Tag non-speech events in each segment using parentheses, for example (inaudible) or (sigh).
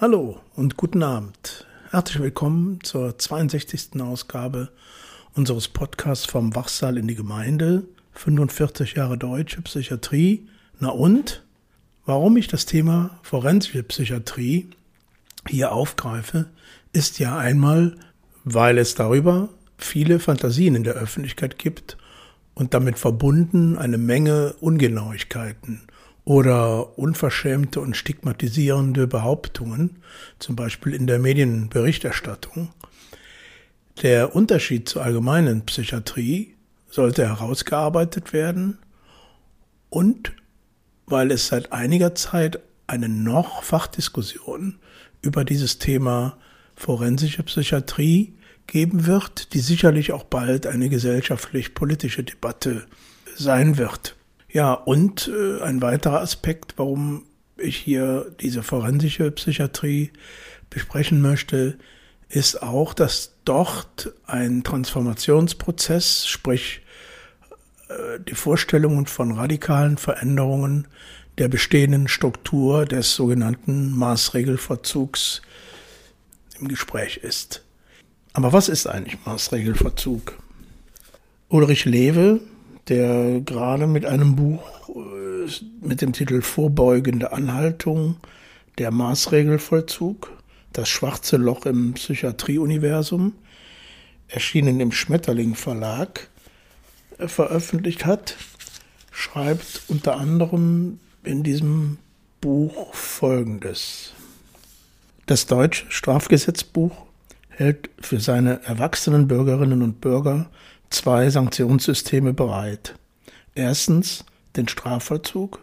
Hallo und guten Abend. Herzlich willkommen zur 62. Ausgabe unseres Podcasts vom Wachsaal in die Gemeinde. 45 Jahre deutsche Psychiatrie. Na und? Warum ich das Thema forensische Psychiatrie hier aufgreife, ist ja einmal, weil es darüber viele Fantasien in der Öffentlichkeit gibt und damit verbunden eine Menge Ungenauigkeiten oder unverschämte und stigmatisierende Behauptungen, zum Beispiel in der Medienberichterstattung. Der Unterschied zur allgemeinen Psychiatrie sollte herausgearbeitet werden und weil es seit einiger Zeit eine noch Fachdiskussion über dieses Thema forensische Psychiatrie geben wird, die sicherlich auch bald eine gesellschaftlich-politische Debatte sein wird. Ja, und äh, ein weiterer Aspekt, warum ich hier diese forensische Psychiatrie besprechen möchte, ist auch, dass dort ein Transformationsprozess, sprich äh, die Vorstellungen von radikalen Veränderungen der bestehenden Struktur des sogenannten Maßregelverzugs im Gespräch ist. Aber was ist eigentlich Maßregelverzug? Ulrich Lewe, der gerade mit einem Buch äh, mit dem Titel Vorbeugende Anhaltung, der Maßregelvollzug, das schwarze Loch im Psychiatrieuniversum, erschienen im Schmetterling Verlag, äh, veröffentlicht hat, schreibt unter anderem in diesem Buch Folgendes. Das deutsche Strafgesetzbuch hält für seine erwachsenen Bürgerinnen und Bürger zwei Sanktionssysteme bereit. Erstens den Strafvollzug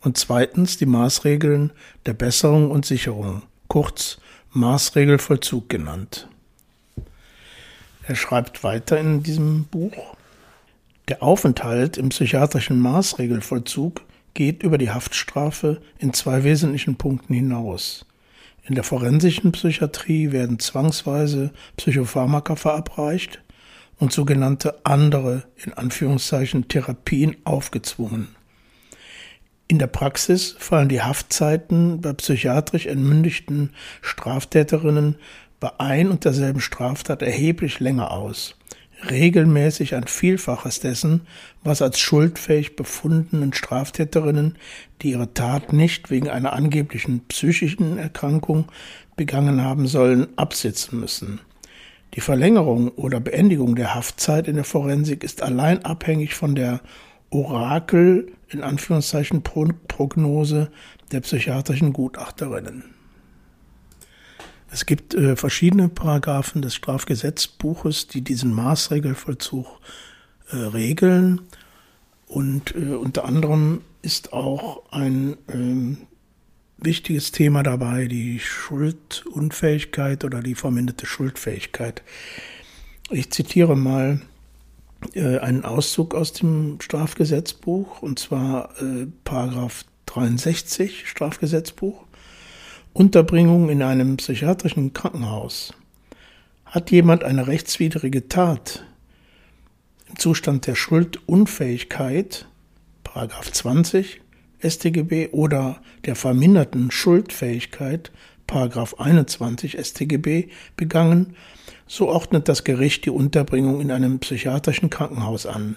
und zweitens die Maßregeln der Besserung und Sicherung, kurz Maßregelvollzug genannt. Er schreibt weiter in diesem Buch, der Aufenthalt im psychiatrischen Maßregelvollzug geht über die Haftstrafe in zwei wesentlichen Punkten hinaus. In der forensischen Psychiatrie werden zwangsweise Psychopharmaka verabreicht und sogenannte andere, in Anführungszeichen, Therapien aufgezwungen. In der Praxis fallen die Haftzeiten bei psychiatrisch entmündigten Straftäterinnen bei ein und derselben Straftat erheblich länger aus regelmäßig ein Vielfaches dessen, was als schuldfähig befundenen Straftäterinnen, die ihre Tat nicht wegen einer angeblichen psychischen Erkrankung begangen haben sollen, absitzen müssen. Die Verlängerung oder Beendigung der Haftzeit in der Forensik ist allein abhängig von der Orakel in Anführungszeichen Prognose der psychiatrischen Gutachterinnen. Es gibt äh, verschiedene Paragraphen des Strafgesetzbuches, die diesen Maßregelvollzug äh, regeln. Und äh, unter anderem ist auch ein ähm, wichtiges Thema dabei, die Schuldunfähigkeit oder die verminderte Schuldfähigkeit. Ich zitiere mal äh, einen Auszug aus dem Strafgesetzbuch, und zwar äh, Paragraph 63 Strafgesetzbuch. Unterbringung in einem psychiatrischen Krankenhaus. Hat jemand eine rechtswidrige Tat im Zustand der Schuldunfähigkeit, Paragraph 20 StGB oder der verminderten Schuldfähigkeit, Paragraph 21 StGB begangen, so ordnet das Gericht die Unterbringung in einem psychiatrischen Krankenhaus an.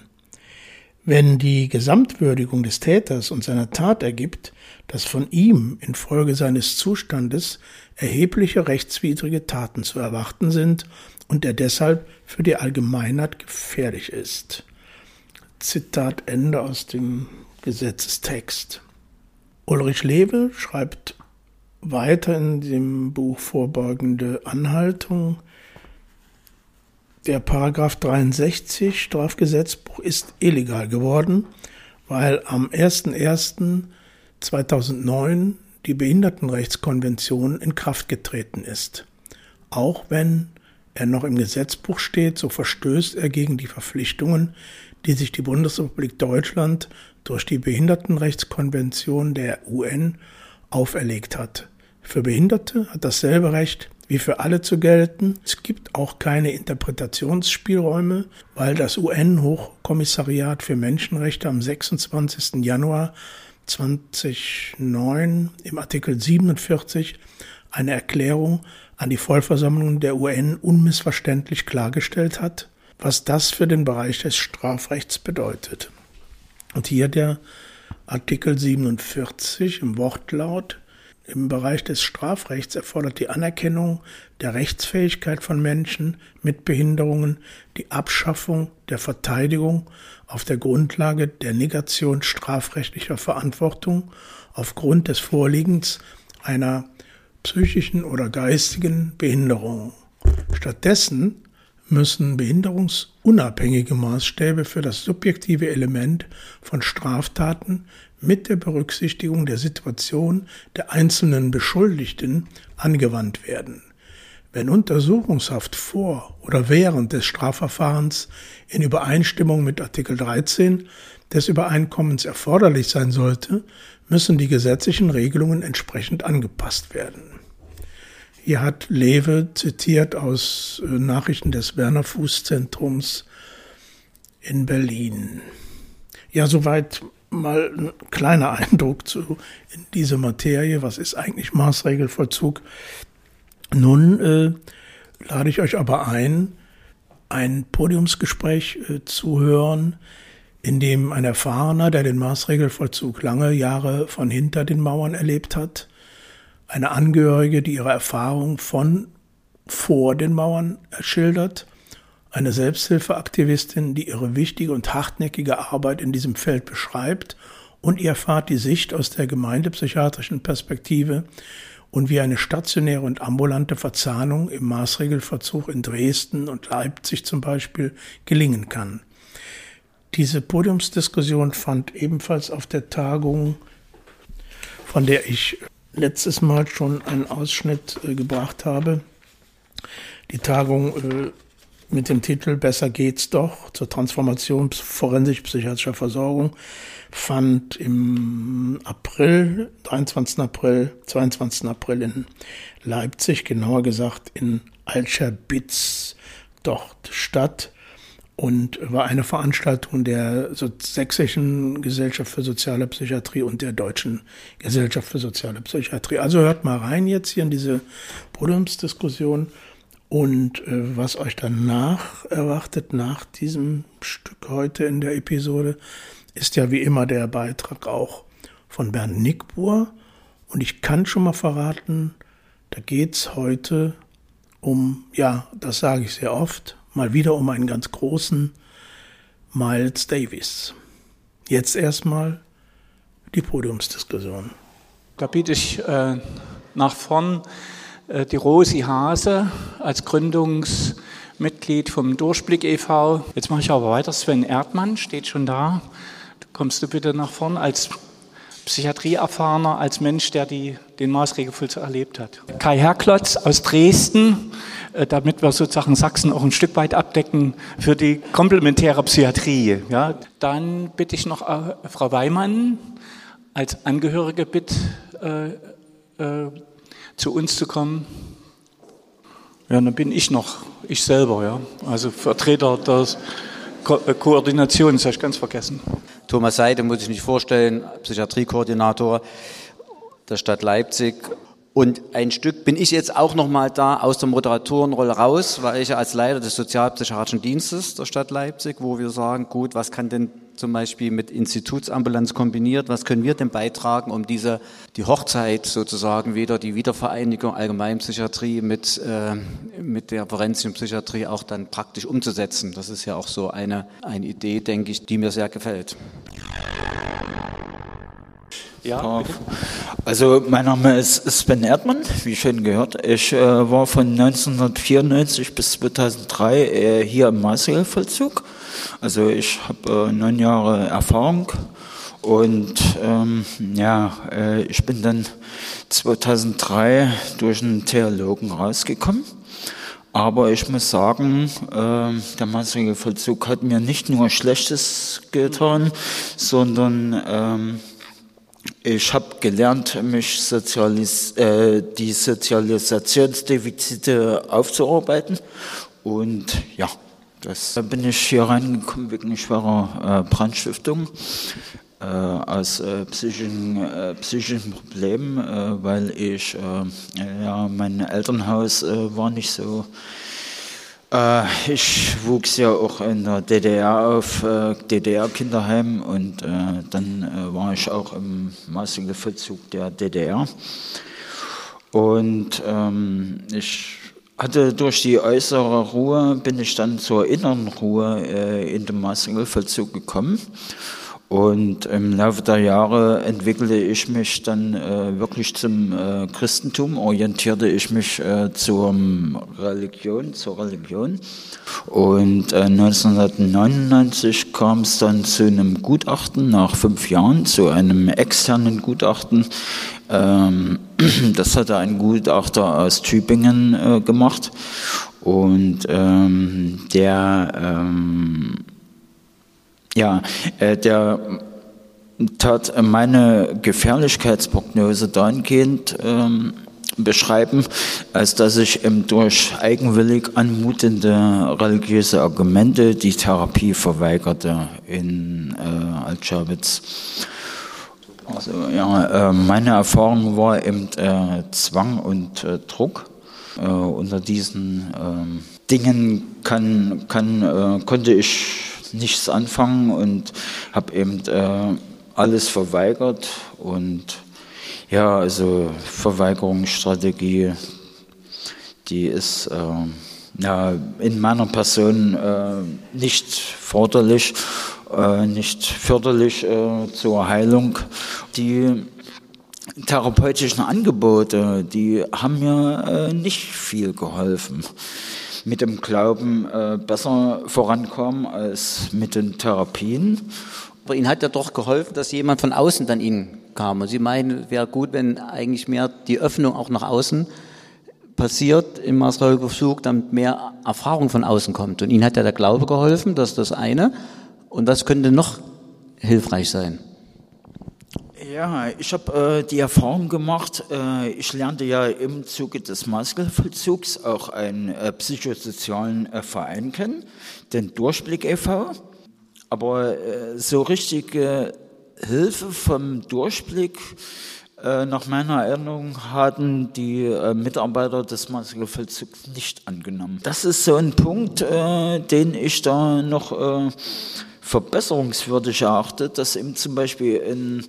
Wenn die Gesamtwürdigung des Täters und seiner Tat ergibt, dass von ihm infolge seines Zustandes erhebliche rechtswidrige Taten zu erwarten sind und er deshalb für die Allgemeinheit gefährlich ist. Zitat Ende aus dem Gesetzestext. Ulrich Lewe schreibt weiter in dem Buch Vorbeugende Anhaltung, der Paragraph 63 Strafgesetzbuch ist illegal geworden, weil am 01.01.2009 die Behindertenrechtskonvention in Kraft getreten ist. Auch wenn er noch im Gesetzbuch steht, so verstößt er gegen die Verpflichtungen, die sich die Bundesrepublik Deutschland durch die Behindertenrechtskonvention der UN auferlegt hat. Für Behinderte hat dasselbe Recht wie für alle zu gelten. Es gibt auch keine Interpretationsspielräume, weil das UN-Hochkommissariat für Menschenrechte am 26. Januar 2009 im Artikel 47 eine Erklärung an die Vollversammlung der UN unmissverständlich klargestellt hat, was das für den Bereich des Strafrechts bedeutet. Und hier der Artikel 47 im Wortlaut im Bereich des Strafrechts erfordert die Anerkennung der Rechtsfähigkeit von Menschen mit Behinderungen die Abschaffung der Verteidigung auf der Grundlage der Negation strafrechtlicher Verantwortung aufgrund des Vorliegens einer psychischen oder geistigen Behinderung. Stattdessen müssen behinderungsunabhängige Maßstäbe für das subjektive Element von Straftaten mit der Berücksichtigung der Situation der einzelnen Beschuldigten angewandt werden. Wenn Untersuchungshaft vor oder während des Strafverfahrens in Übereinstimmung mit Artikel 13 des Übereinkommens erforderlich sein sollte, müssen die gesetzlichen Regelungen entsprechend angepasst werden. Hier hat Lewe zitiert aus äh, Nachrichten des Werner Fuß Zentrums in Berlin. Ja, soweit mal ein kleiner Eindruck zu in diese Materie. Was ist eigentlich Maßregelvollzug? Nun äh, lade ich euch aber ein, ein Podiumsgespräch äh, zu hören, in dem ein Erfahrener, der den Maßregelvollzug lange Jahre von hinter den Mauern erlebt hat, eine Angehörige, die ihre Erfahrung von vor den Mauern schildert, eine Selbsthilfeaktivistin, die ihre wichtige und hartnäckige Arbeit in diesem Feld beschreibt und ihr erfahrt die Sicht aus der gemeindepsychiatrischen Perspektive und wie eine stationäre und ambulante Verzahnung im Maßregelverzug in Dresden und Leipzig zum Beispiel gelingen kann. Diese Podiumsdiskussion fand ebenfalls auf der Tagung, von der ich letztes Mal schon einen Ausschnitt äh, gebracht habe. Die Tagung äh, mit dem Titel Besser geht's doch zur Transformation forensisch-psychiatrischer Versorgung fand im April, 23. April, 22. April in Leipzig, genauer gesagt in Alscherbitz dort statt und war eine Veranstaltung der Sächsischen Gesellschaft für Soziale Psychiatrie und der Deutschen Gesellschaft für Soziale Psychiatrie. Also hört mal rein jetzt hier in diese Podiumsdiskussion und äh, was euch danach erwartet, nach diesem Stück heute in der Episode, ist ja wie immer der Beitrag auch von Bernd Nickbuhr. Und ich kann schon mal verraten, da geht's heute um, ja, das sage ich sehr oft, mal wieder um einen ganz großen Miles Davis. Jetzt erstmal die Podiumsdiskussion. Da biete ich äh, nach vorn die Rosi Hase als Gründungsmitglied vom Durchblick e.V. Jetzt mache ich aber weiter. Sven Erdmann steht schon da. Kommst du bitte nach vorn als Psychiatrieerfahrener, als Mensch, der die, den Maßregelvollzug erlebt hat. Kai Herklotz aus Dresden, äh, damit wir sozusagen Sachsen auch ein Stück weit abdecken für die komplementäre Psychiatrie. Ja. Dann bitte ich noch äh, Frau Weimann als Angehörige bitte äh, äh, zu uns zu kommen. Ja, dann bin ich noch, ich selber, ja. Also Vertreter der Ko äh, Koordination, das habe ich ganz vergessen. Thomas Seide muss ich nicht vorstellen, Psychiatriekoordinator der Stadt Leipzig. Und ein Stück bin ich jetzt auch noch mal da aus der Moderatorenrolle raus, weil ich ja als Leiter des Sozialpsychiatrischen Dienstes der Stadt Leipzig, wo wir sagen, gut, was kann denn zum Beispiel mit Institutsambulanz kombiniert, was können wir denn beitragen, um diese, die Hochzeit sozusagen wieder, die Wiedervereinigung Allgemeinpsychiatrie mit, äh, mit der forensischen Psychiatrie auch dann praktisch umzusetzen. Das ist ja auch so eine, eine Idee, denke ich, die mir sehr gefällt. Ja, also mein Name ist Sven Erdmann, wie schön gehört. Ich äh, war von 1994 bis 2003 äh, hier im Maßregelvollzug. Also ich habe äh, neun Jahre Erfahrung und ähm, ja, äh, ich bin dann 2003 durch einen Theologen rausgekommen. Aber ich muss sagen, äh, der Maßregelvollzug hat mir nicht nur Schlechtes getan, sondern ähm, ich habe gelernt, mich sozialis äh, die Sozialisationsdefizite aufzuarbeiten. Und ja, da bin ich hier reingekommen wegen schwerer äh, Brandstiftung äh, aus äh, psychischen, äh, psychischen Problemen, äh, weil ich, ja, mein Elternhaus war nicht so. Äh, ich wuchs ja auch in der DDR auf, äh, DDR-Kinderheim und äh, dann war ich auch im Maßregelvollzug der DDR. Und ähm, ich hatte durch die äußere Ruhe, bin ich dann zur inneren Ruhe in den Maßregelvollzug gekommen. Und im Laufe der Jahre entwickelte ich mich dann äh, wirklich zum äh, Christentum, orientierte ich mich äh, zur Religion, zur Religion. Und 1999 äh, kam es dann zu einem Gutachten nach fünf Jahren, zu einem externen Gutachten. Ähm, (clears throat) das hatte ein Gutachter aus Tübingen äh, gemacht. Und ähm, der ähm, ja, äh, der tat meine Gefährlichkeitsprognose dahingehend ähm, beschreiben, als dass ich durch eigenwillig anmutende religiöse Argumente die Therapie verweigerte in äh, Altschawitz. Also ja, äh, meine Erfahrung war eben äh, Zwang und äh, Druck. Äh, unter diesen ähm, Dingen kann, kann, äh, konnte ich nichts anfangen und habe eben äh, alles verweigert und ja, also Verweigerungsstrategie, die ist äh, ja, in meiner Person äh, nicht förderlich, äh, nicht förderlich äh, zur Heilung. Die therapeutischen Angebote, die haben mir äh, nicht viel geholfen mit dem Glauben äh, besser vorankommen als mit den Therapien. Aber Ihnen hat ja doch geholfen, dass jemand von außen dann Ihnen kam. Und Sie meinen, es wäre gut, wenn eigentlich mehr die Öffnung auch nach außen passiert im Maßregelversuch, damit mehr Erfahrung von außen kommt. Und Ihnen hat ja der Glaube geholfen, das ist das eine. Und das könnte noch hilfreich sein. Ja, ich habe äh, die Erfahrung gemacht, äh, ich lernte ja im Zuge des Maßregelvollzugs auch einen äh, psychosozialen äh, Verein kennen, den Durchblick e.V. Aber äh, so richtige Hilfe vom Durchblick äh, nach meiner Erinnerung hatten die Mitarbeiter des Maßregelvollzugs nicht angenommen. Das ist so ein Punkt, den ich da noch verbesserungswürdig erachtet, dass eben zum Beispiel ein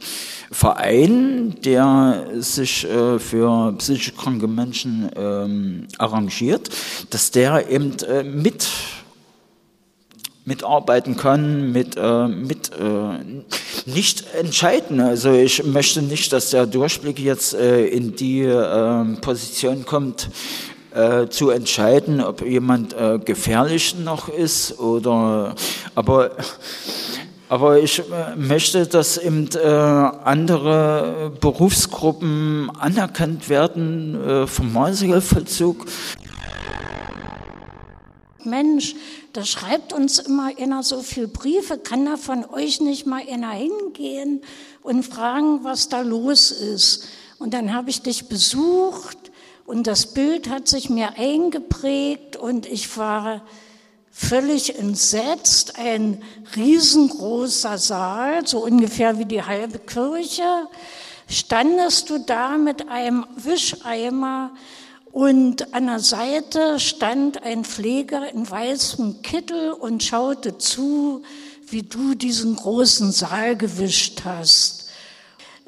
Verein, der sich äh, für psychisch kranke Menschen ähm, arrangiert, dass der eben äh, mit mitarbeiten kann, mit, äh, mit äh, nicht entscheiden. Also ich möchte nicht, dass der Durchblick jetzt äh, in die äh, Position kommt, äh, zu entscheiden, ob jemand äh, gefährlich noch ist oder aber aber ich äh, möchte, dass eben äh, andere Berufsgruppen anerkannt werden äh, vom Maßregelvollzug. Mensch, da schreibt uns immer einer so viele Briefe, kann da von euch nicht mal einer hingehen und fragen, was da los ist? Und dann habe ich dich besucht und das Bild hat sich mir eingeprägt und ich war völlig entsetzt. Ein riesengroßer Saal, so ungefähr wie die halbe Kirche. Standest du da mit einem Wischeimer und an der Seite stand ein Pfleger in weißem Kittel und schaute zu, wie du diesen großen Saal gewischt hast.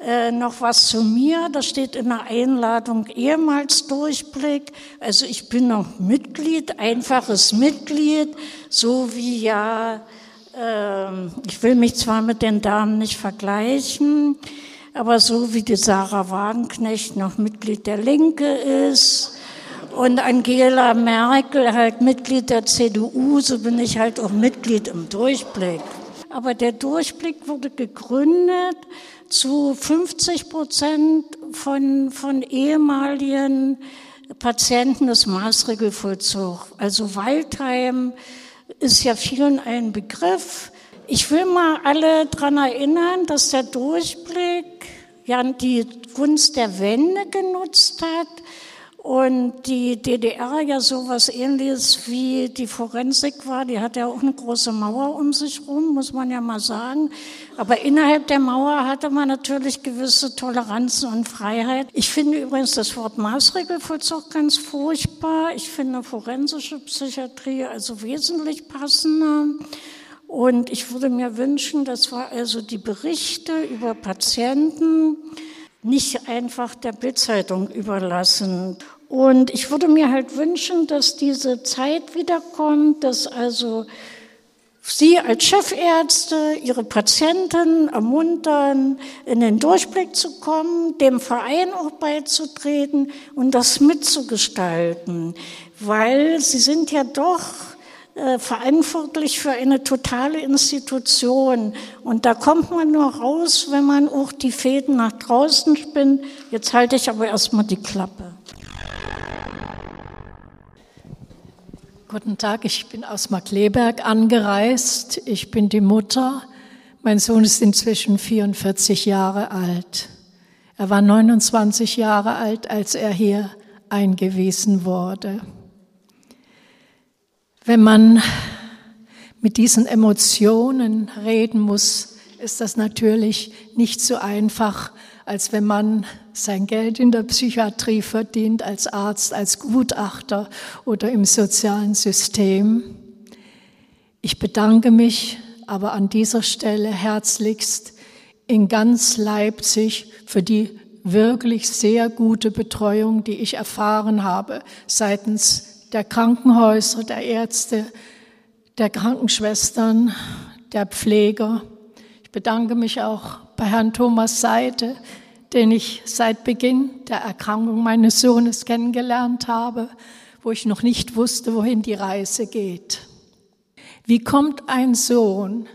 Äh, noch was zu mir, das steht in der Einladung ehemals Durchblick. Also ich bin noch Mitglied, einfaches Mitglied, so wie ja, äh, ich will mich zwar mit den Damen nicht vergleichen, aber so wie die Sarah Wagenknecht noch Mitglied der Linke ist und Angela Merkel halt Mitglied der CDU, so bin ich halt auch Mitglied im Durchblick. Aber der Durchblick wurde gegründet zu 50 Prozent von, von ehemaligen Patienten des Maßregelvollzugs. Also Waldheim ist ja vielen ein Begriff. Ich will mal alle daran erinnern, dass der Durchblick ja die Kunst der Wende genutzt hat und die DDR ja sowas ähnliches wie die Forensik war, die hat ja auch eine große Mauer um sich rum, muss man ja mal sagen. Aber innerhalb der Mauer hatte man natürlich gewisse Toleranzen und Freiheit. Ich finde übrigens das Wort Maßregelvollzug ganz furchtbar. Ich finde forensische Psychiatrie also wesentlich passender. Und ich würde mir wünschen, das war also die Berichte über Patienten, nicht einfach der Bildzeitung überlassen. Und ich würde mir halt wünschen, dass diese Zeit wiederkommt, dass also Sie als Chefärzte Ihre Patienten ermuntern, in den Durchblick zu kommen, dem Verein auch beizutreten und das mitzugestalten, weil Sie sind ja doch äh, verantwortlich für eine totale Institution. Und da kommt man nur raus, wenn man auch die Fäden nach draußen spinnt. Jetzt halte ich aber erstmal die Klappe. Guten Tag, ich bin aus Markleberg angereist. Ich bin die Mutter. Mein Sohn ist inzwischen 44 Jahre alt. Er war 29 Jahre alt, als er hier eingewiesen wurde. Wenn man mit diesen Emotionen reden muss, ist das natürlich nicht so einfach, als wenn man sein Geld in der Psychiatrie verdient, als Arzt, als Gutachter oder im sozialen System. Ich bedanke mich aber an dieser Stelle herzlichst in ganz Leipzig für die wirklich sehr gute Betreuung, die ich erfahren habe seitens der Krankenhäuser, der Ärzte, der Krankenschwestern, der Pfleger. Ich bedanke mich auch bei Herrn Thomas Seite, den ich seit Beginn der Erkrankung meines Sohnes kennengelernt habe, wo ich noch nicht wusste, wohin die Reise geht. Wie kommt ein Sohn,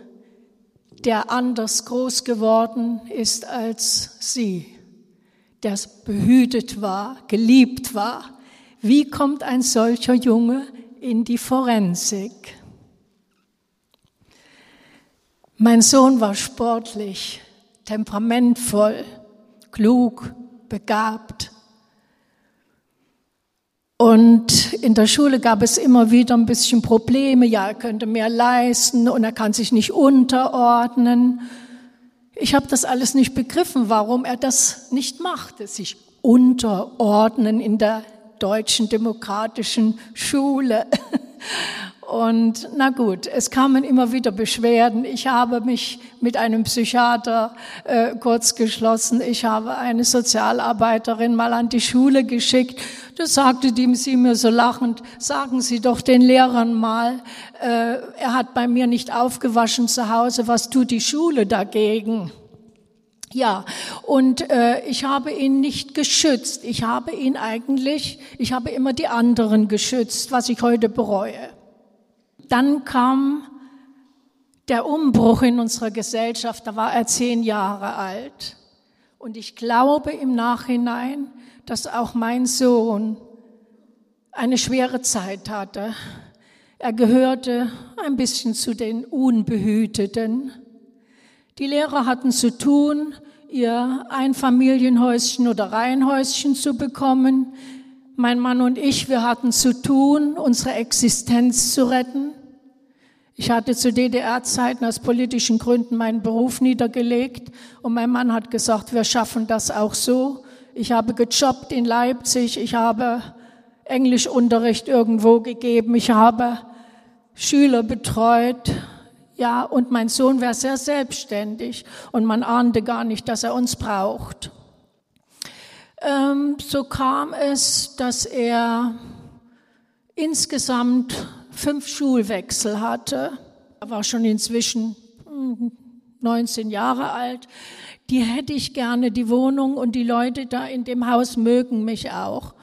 der anders groß geworden ist als Sie, der behütet war, geliebt war, wie kommt ein solcher Junge in die Forensik? Mein Sohn war sportlich, temperamentvoll, klug, begabt. Und in der Schule gab es immer wieder ein bisschen Probleme. Ja, er könnte mehr leisten und er kann sich nicht unterordnen. Ich habe das alles nicht begriffen, warum er das nicht machte, sich unterordnen in der deutschen demokratischen Schule. Und na gut, es kamen immer wieder Beschwerden. Ich habe mich mit einem Psychiater äh, kurz geschlossen. Ich habe eine Sozialarbeiterin mal an die Schule geschickt. Da sagte die sie mir so lachend, sagen Sie doch den Lehrern mal, äh, er hat bei mir nicht aufgewaschen zu Hause, was tut die Schule dagegen? Ja, und äh, ich habe ihn nicht geschützt. Ich habe ihn eigentlich, ich habe immer die anderen geschützt, was ich heute bereue. Dann kam der Umbruch in unserer Gesellschaft, da war er zehn Jahre alt. Und ich glaube im Nachhinein, dass auch mein Sohn eine schwere Zeit hatte. Er gehörte ein bisschen zu den Unbehüteten. Die Lehrer hatten zu tun, ihr Einfamilienhäuschen oder Reihenhäuschen zu bekommen. Mein Mann und ich, wir hatten zu tun, unsere Existenz zu retten. Ich hatte zu DDR-Zeiten aus politischen Gründen meinen Beruf niedergelegt und mein Mann hat gesagt, wir schaffen das auch so. Ich habe gejobbt in Leipzig, ich habe Englischunterricht irgendwo gegeben, ich habe Schüler betreut, ja, und mein Sohn wäre sehr selbstständig und man ahnte gar nicht, dass er uns braucht. Ähm, so kam es, dass er insgesamt fünf Schulwechsel hatte. Er war schon inzwischen 19 hm, Jahre alt. Die hätte ich gerne, die Wohnung und die Leute da in dem Haus mögen mich auch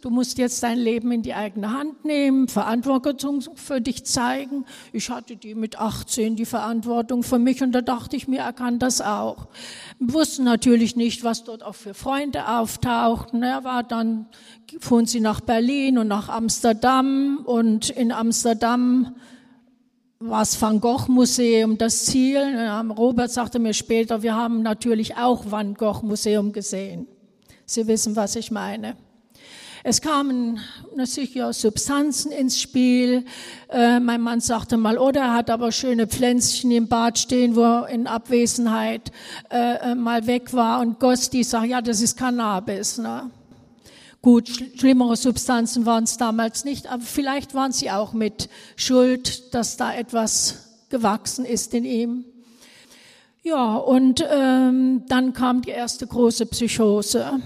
du musst jetzt dein Leben in die eigene Hand nehmen, Verantwortung für dich zeigen. Ich hatte die mit 18 die Verantwortung für mich und da dachte ich mir, er kann das auch. Wir wussten natürlich nicht, was dort auch für Freunde auftauchten. Er war dann, fuhren sie nach Berlin und nach Amsterdam und in Amsterdam war das Van Gogh Museum das Ziel. Robert sagte mir später, wir haben natürlich auch Van Gogh Museum gesehen. Sie wissen, was ich meine. Es kamen sicher Substanzen ins Spiel. Äh, mein Mann sagte mal, oder oh, er hat aber schöne Pflänzchen im Bad stehen, wo er in Abwesenheit äh, äh mal weg war. Und Gosti sagt, ja, das ist Cannabis. Ne? Gut, schlimmere Substanzen waren es damals nicht, aber vielleicht waren sie auch mit Schuld, dass da etwas gewachsen ist in ihm. Ja, und ähm, dann kam die erste große Psychose.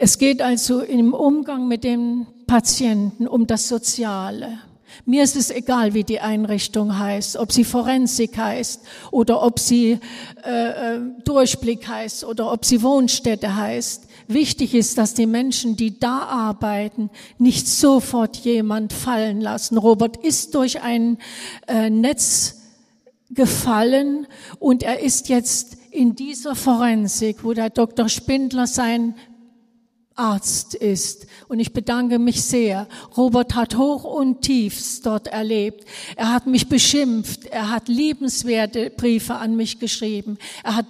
Es geht also im Umgang mit dem Patienten um das Soziale. Mir ist es egal, wie die Einrichtung heißt, ob sie Forensik heißt oder ob sie äh, äh, Durchblick heißt oder ob sie Wohnstätte heißt. Wichtig ist, dass die Menschen, die da arbeiten, nicht sofort jemand fallen lassen. Robert ist durch ein äh, Netz gefallen und er ist jetzt in dieser Forensik, wo der Dr. Spindler sein Arzt ist. Und ich bedanke mich sehr. Robert hat hoch und tiefs dort erlebt. Er hat mich beschimpft. Er hat liebenswerte Briefe an mich geschrieben. Er hat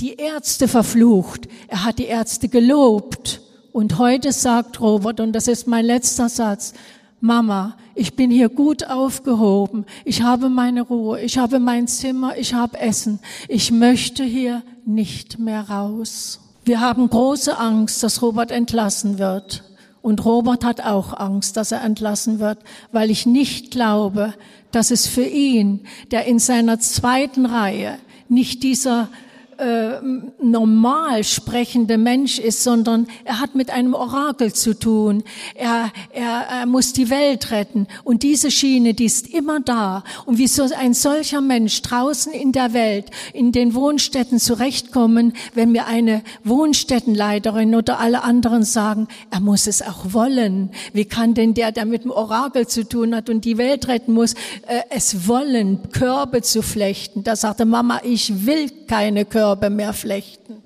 die Ärzte verflucht, er hat die Ärzte gelobt. Und heute sagt Robert, und das ist mein letzter Satz, Mama, ich bin hier gut aufgehoben, ich habe meine Ruhe, ich habe mein Zimmer, ich habe Essen, ich möchte hier nicht mehr raus. Wir haben große Angst, dass Robert entlassen wird. Und Robert hat auch Angst, dass er entlassen wird, weil ich nicht glaube, dass es für ihn, der in seiner zweiten Reihe nicht dieser äh, normal sprechende Mensch ist, sondern er hat mit einem Orakel zu tun. Er, er, er muss die Welt retten. Und diese Schiene, die ist immer da. Und wie so ein solcher Mensch draußen in der Welt, in den Wohnstätten zurechtkommen, wenn mir eine Wohnstättenleiterin oder alle anderen sagen, er muss es auch wollen. Wie kann denn der, der mit dem Orakel zu tun hat und die Welt retten muss, äh, es wollen, Körbe zu flechten? Da sagte Mama, ich will keine Körbe Körbe mehr flechten.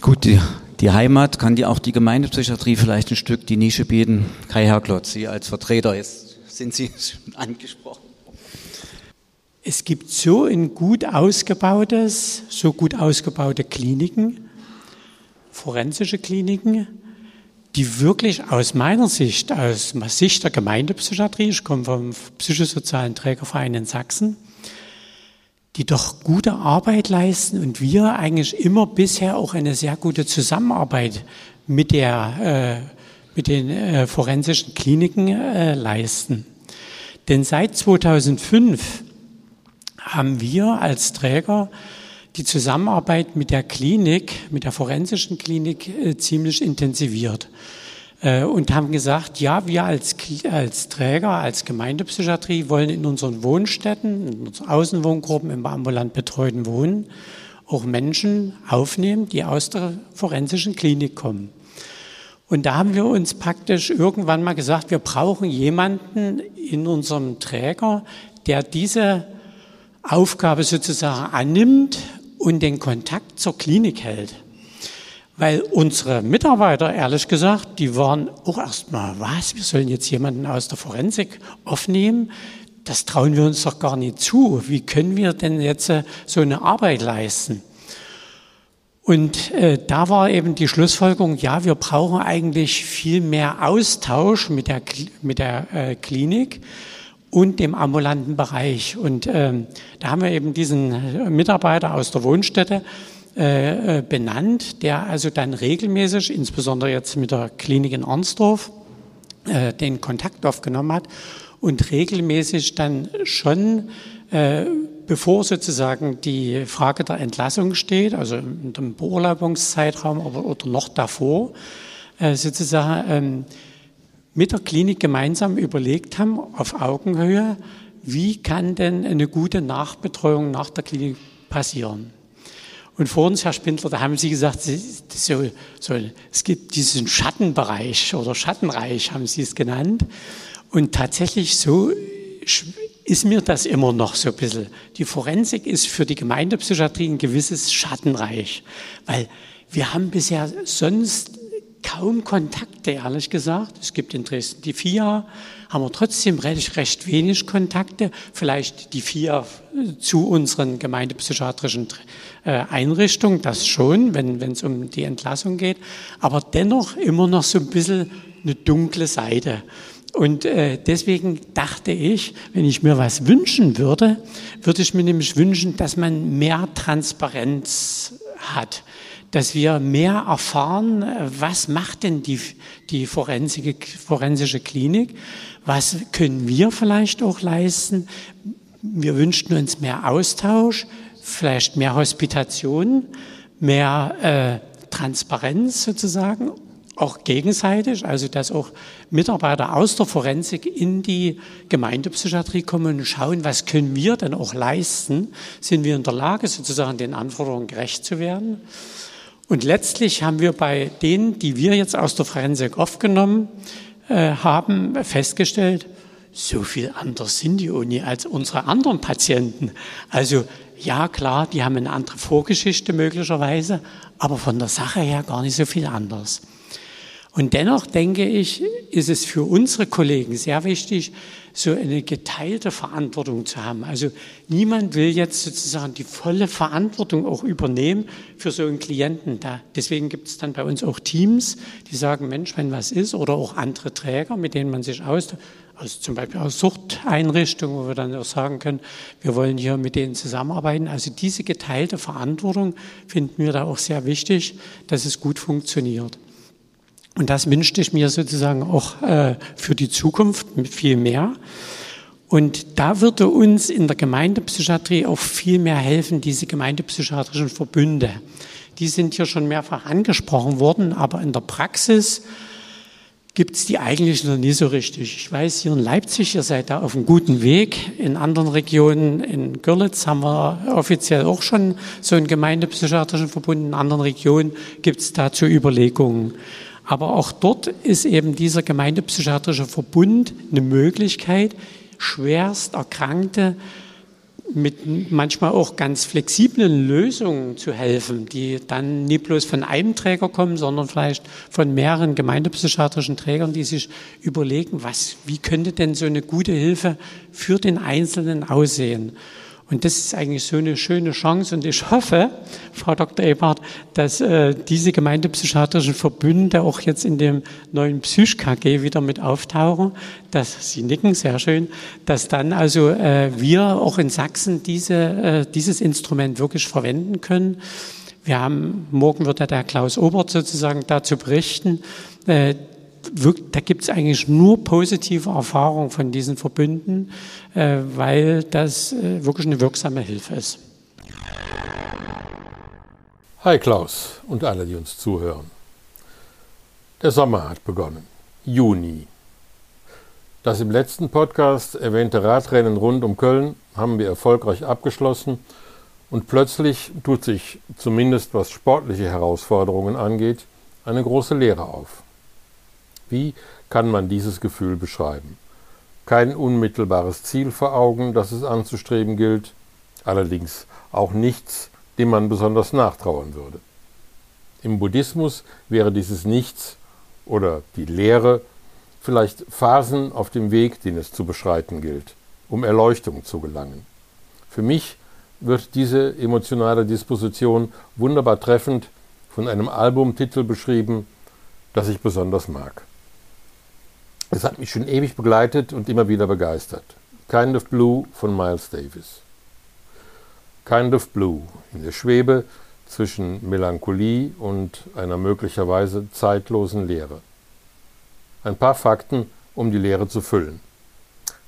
Gut, die, die Heimat kann dir auch die Gemeindepsychiatrie vielleicht ein Stück die Nische bieten. Kai Herklotz, Sie als Vertreter, jetzt sind Sie (laughs) schon angesprochen. Es gibt so ein gut ausgebautes, so gut ausgebaute Kliniken, forensische Kliniken, die wirklich aus meiner Sicht, aus Sicht der Gemeindepsychiatrie, ich komme vom psychosozialen Trägerverein in Sachsen, die doch gute Arbeit leisten und wir eigentlich immer bisher auch eine sehr gute Zusammenarbeit mit, der, äh, mit den äh, forensischen Kliniken äh, leisten. Denn seit 2005 haben wir als Träger die Zusammenarbeit mit der Klinik, mit der forensischen Klinik äh, ziemlich intensiviert äh, und haben gesagt, ja, wir als, als Träger, als Gemeindepsychiatrie wollen in unseren Wohnstätten, in unseren Außenwohngruppen, im ambulant betreuten Wohnen auch Menschen aufnehmen, die aus der forensischen Klinik kommen. Und da haben wir uns praktisch irgendwann mal gesagt, wir brauchen jemanden in unserem Träger, der diese Aufgabe sozusagen annimmt und den Kontakt zur Klinik hält. Weil unsere Mitarbeiter, ehrlich gesagt, die waren auch erstmal, was, wir sollen jetzt jemanden aus der Forensik aufnehmen? Das trauen wir uns doch gar nicht zu. Wie können wir denn jetzt äh, so eine Arbeit leisten? Und äh, da war eben die Schlussfolgerung, ja, wir brauchen eigentlich viel mehr Austausch mit der, mit der äh, Klinik und dem ambulanten Bereich. Und ähm, da haben wir eben diesen Mitarbeiter aus der Wohnstätte äh, äh, benannt, der also dann regelmäßig, insbesondere jetzt mit der Klinik in Arnsdorf, äh, den Kontakt aufgenommen hat und regelmäßig dann schon, äh, bevor sozusagen die Frage der Entlassung steht, also in dem Beurlaubungszeitraum oder, oder noch davor, äh, sozusagen ähm, mit der Klinik gemeinsam überlegt haben, auf Augenhöhe, wie kann denn eine gute Nachbetreuung nach der Klinik passieren. Und vor uns, Herr Spindler, da haben Sie gesagt, so, so, es gibt diesen Schattenbereich oder Schattenreich, haben Sie es genannt. Und tatsächlich so ist mir das immer noch so ein bisschen. Die Forensik ist für die Gemeindepsychiatrie ein gewisses Schattenreich, weil wir haben bisher sonst kaum Kontakte, ehrlich gesagt. Es gibt in Dresden die FIA, haben wir trotzdem recht, recht wenig Kontakte. Vielleicht die FIA zu unseren gemeindepsychiatrischen äh, Einrichtungen, das schon, wenn es um die Entlassung geht. Aber dennoch immer noch so ein bisschen eine dunkle Seite. Und äh, deswegen dachte ich, wenn ich mir was wünschen würde, würde ich mir nämlich wünschen, dass man mehr Transparenz hat dass wir mehr erfahren, was macht denn die, die forensische Klinik, was können wir vielleicht auch leisten. Wir wünschten uns mehr Austausch, vielleicht mehr Hospitation, mehr äh, Transparenz sozusagen, auch gegenseitig, also dass auch Mitarbeiter aus der Forensik in die Gemeindepsychiatrie kommen und schauen, was können wir denn auch leisten? Sind wir in der Lage, sozusagen den Anforderungen gerecht zu werden? Und letztlich haben wir bei denen, die wir jetzt aus der Forensik aufgenommen äh, haben, festgestellt, so viel anders sind die Uni als unsere anderen Patienten. Also ja, klar, die haben eine andere Vorgeschichte möglicherweise, aber von der Sache her gar nicht so viel anders. Und dennoch denke ich, ist es für unsere Kollegen sehr wichtig, so eine geteilte Verantwortung zu haben. Also niemand will jetzt sozusagen die volle Verantwortung auch übernehmen für so einen Klienten. Da, deswegen gibt es dann bei uns auch Teams, die sagen, Mensch, wenn was ist, oder auch andere Träger, mit denen man sich aus, also zum Beispiel aus Suchteinrichtungen, wo wir dann auch sagen können, wir wollen hier mit denen zusammenarbeiten. Also diese geteilte Verantwortung finden wir da auch sehr wichtig, dass es gut funktioniert. Und das wünschte ich mir sozusagen auch äh, für die Zukunft viel mehr. Und da würde uns in der Gemeindepsychiatrie auch viel mehr helfen, diese gemeindepsychiatrischen Verbünde. Die sind hier schon mehrfach angesprochen worden, aber in der Praxis gibt es die eigentlich noch nie so richtig. Ich weiß, hier in Leipzig, ihr seid da auf einem guten Weg. In anderen Regionen, in Görlitz haben wir offiziell auch schon so einen gemeindepsychiatrischen Verbund. In anderen Regionen gibt es dazu Überlegungen. Aber auch dort ist eben dieser gemeindepsychiatrische Verbund eine Möglichkeit, schwerst Erkrankte mit manchmal auch ganz flexiblen Lösungen zu helfen, die dann nicht bloß von einem Träger kommen, sondern vielleicht von mehreren gemeindepsychiatrischen Trägern, die sich überlegen, was, wie könnte denn so eine gute Hilfe für den Einzelnen aussehen? Und das ist eigentlich so eine schöne Chance. Und ich hoffe, Frau Dr. Ebert, dass äh, diese gemeindepsychiatrischen Verbünde auch jetzt in dem neuen Psych-KG wieder mit auftauchen. Dass Sie nicken, sehr schön. Dass dann also äh, wir auch in Sachsen diese, äh, dieses Instrument wirklich verwenden können. Wir haben, morgen wird ja der Klaus Obert sozusagen dazu berichten. Äh, da gibt es eigentlich nur positive Erfahrungen von diesen Verbünden, äh, weil das äh, wirklich eine wirksame Hilfe ist. Hi Klaus und alle, die uns zuhören. Der Sommer hat begonnen. Juni. Das im letzten Podcast erwähnte Radrennen rund um Köln haben wir erfolgreich abgeschlossen und plötzlich tut sich, zumindest was sportliche Herausforderungen angeht, eine große Leere auf. Wie kann man dieses Gefühl beschreiben? Kein unmittelbares Ziel vor Augen, das es anzustreben gilt, allerdings auch nichts, dem man besonders nachtrauern würde. Im Buddhismus wäre dieses Nichts oder die Lehre vielleicht Phasen auf dem Weg, den es zu beschreiten gilt, um Erleuchtung zu gelangen. Für mich wird diese emotionale Disposition wunderbar treffend von einem Albumtitel beschrieben, das ich besonders mag. Es hat mich schon ewig begleitet und immer wieder begeistert. Kind of Blue von Miles Davis. Kind of Blue in der Schwebe zwischen Melancholie und einer möglicherweise zeitlosen Leere. Ein paar Fakten, um die Leere zu füllen.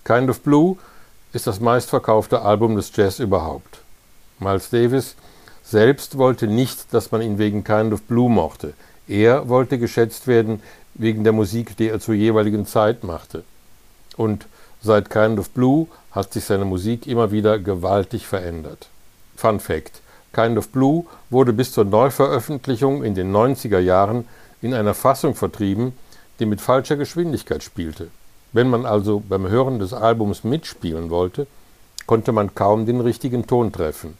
Kind of Blue ist das meistverkaufte Album des Jazz überhaupt. Miles Davis selbst wollte nicht, dass man ihn wegen Kind of Blue mochte. Er wollte geschätzt werden wegen der Musik, die er zur jeweiligen Zeit machte. Und seit Kind of Blue hat sich seine Musik immer wieder gewaltig verändert. Fun Fact: Kind of Blue wurde bis zur Neuveröffentlichung in den 90er Jahren in einer Fassung vertrieben, die mit falscher Geschwindigkeit spielte. Wenn man also beim Hören des Albums mitspielen wollte, konnte man kaum den richtigen Ton treffen.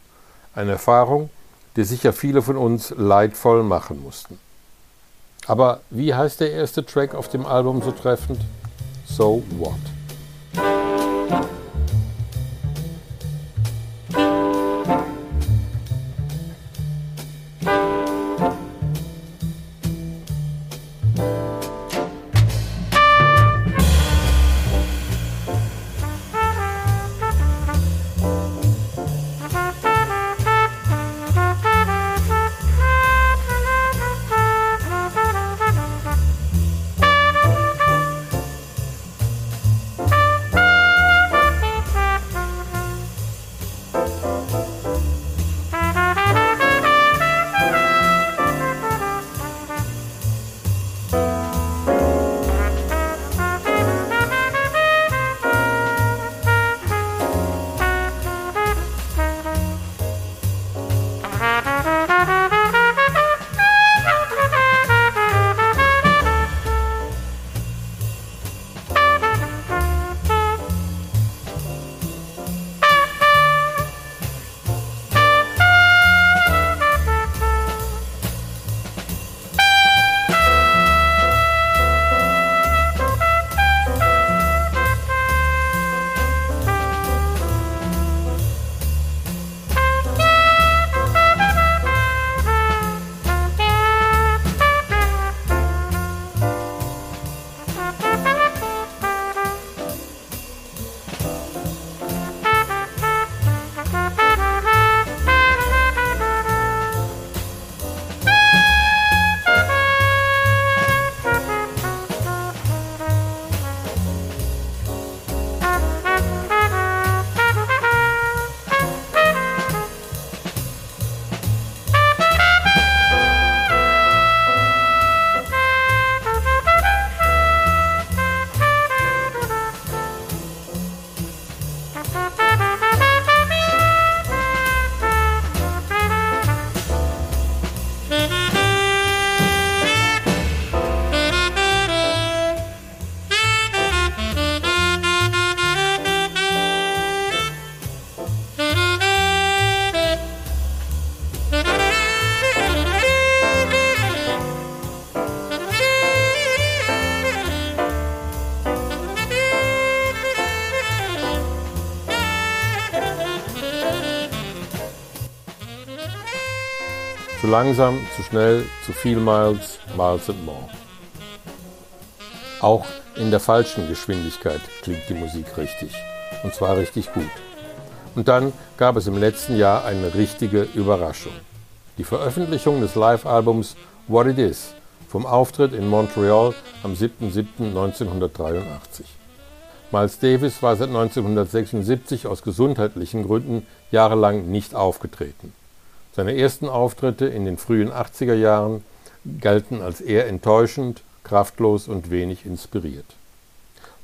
Eine Erfahrung, die sicher viele von uns leidvoll machen mussten. Aber wie heißt der erste Track auf dem Album so treffend? So What? Langsam, zu schnell, zu viel Miles, Miles and More. Auch in der falschen Geschwindigkeit klingt die Musik richtig. Und zwar richtig gut. Und dann gab es im letzten Jahr eine richtige Überraschung. Die Veröffentlichung des Live-Albums What It Is vom Auftritt in Montreal am 7.7.1983. Miles Davis war seit 1976 aus gesundheitlichen Gründen jahrelang nicht aufgetreten. Seine ersten Auftritte in den frühen 80er Jahren galten als eher enttäuschend, kraftlos und wenig inspiriert.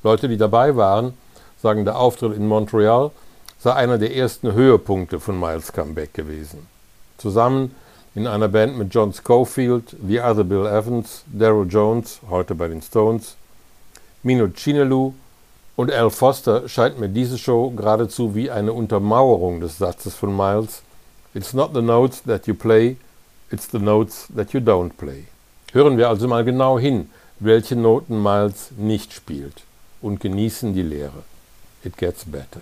Leute, die dabei waren, sagen, der Auftritt in Montreal sei einer der ersten Höhepunkte von Miles Comeback gewesen. Zusammen in einer Band mit John Schofield, The Other Bill Evans, Daryl Jones, heute bei den Stones, Mino Chinelu und Al Foster scheint mir diese Show geradezu wie eine Untermauerung des Satzes von Miles It's not the notes that you play, it's the notes that you don't play. Hören wir also mal genau hin, welche Noten Miles nicht spielt und genießen die Lehre. It gets better.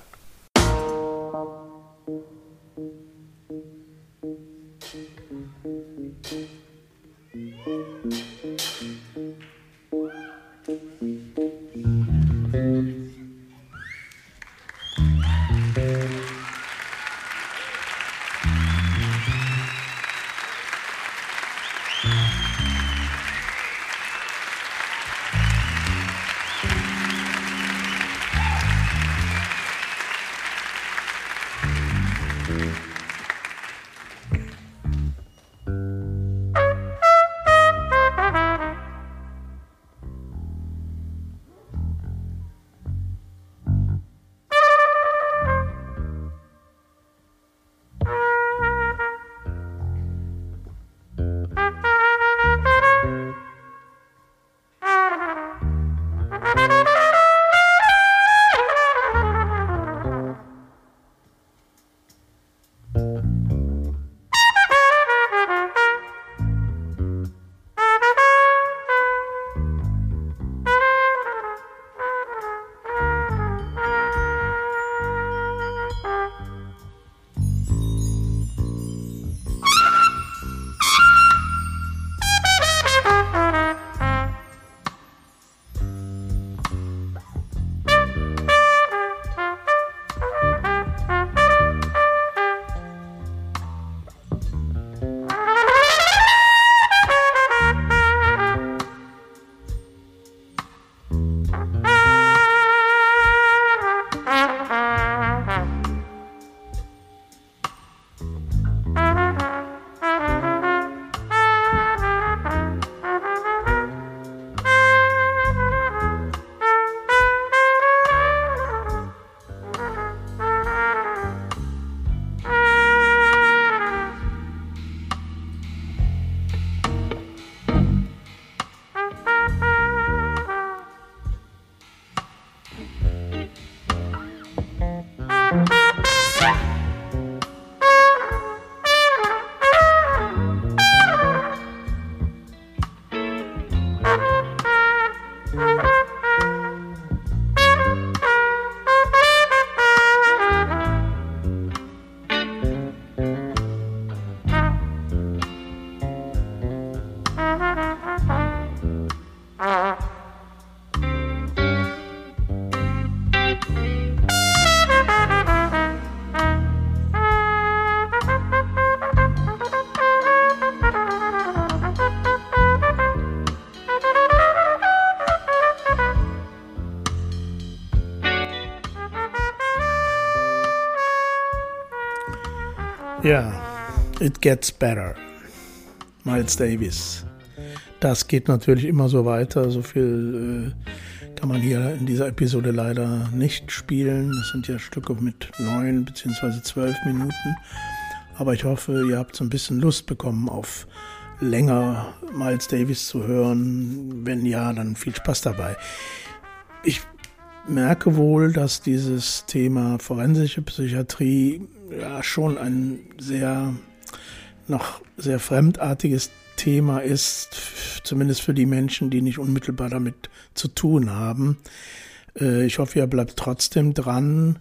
Ja, It Gets Better. Miles Davis. Das geht natürlich immer so weiter. So viel äh, kann man hier in dieser Episode leider nicht spielen. Das sind ja Stücke mit neun bzw. zwölf Minuten. Aber ich hoffe, ihr habt so ein bisschen Lust bekommen auf länger Miles Davis zu hören. Wenn ja, dann viel Spaß dabei. Ich merke wohl, dass dieses Thema forensische Psychiatrie ja schon ein sehr noch sehr fremdartiges Thema ist, zumindest für die Menschen, die nicht unmittelbar damit zu tun haben. Äh, ich hoffe, ihr bleibt trotzdem dran.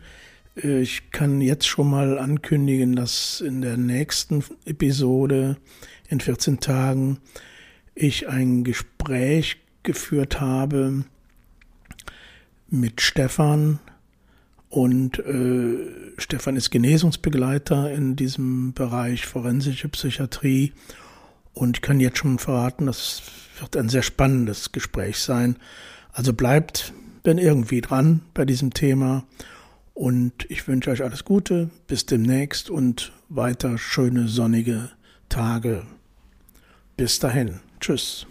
Äh, ich kann jetzt schon mal ankündigen, dass in der nächsten Episode in 14 Tagen ich ein Gespräch geführt habe mit Stefan und äh, Stefan ist Genesungsbegleiter in diesem Bereich forensische Psychiatrie und ich kann jetzt schon verraten, das wird ein sehr spannendes Gespräch sein. Also bleibt, wenn irgendwie dran bei diesem Thema und ich wünsche euch alles Gute, bis demnächst und weiter schöne sonnige Tage. Bis dahin. Tschüss.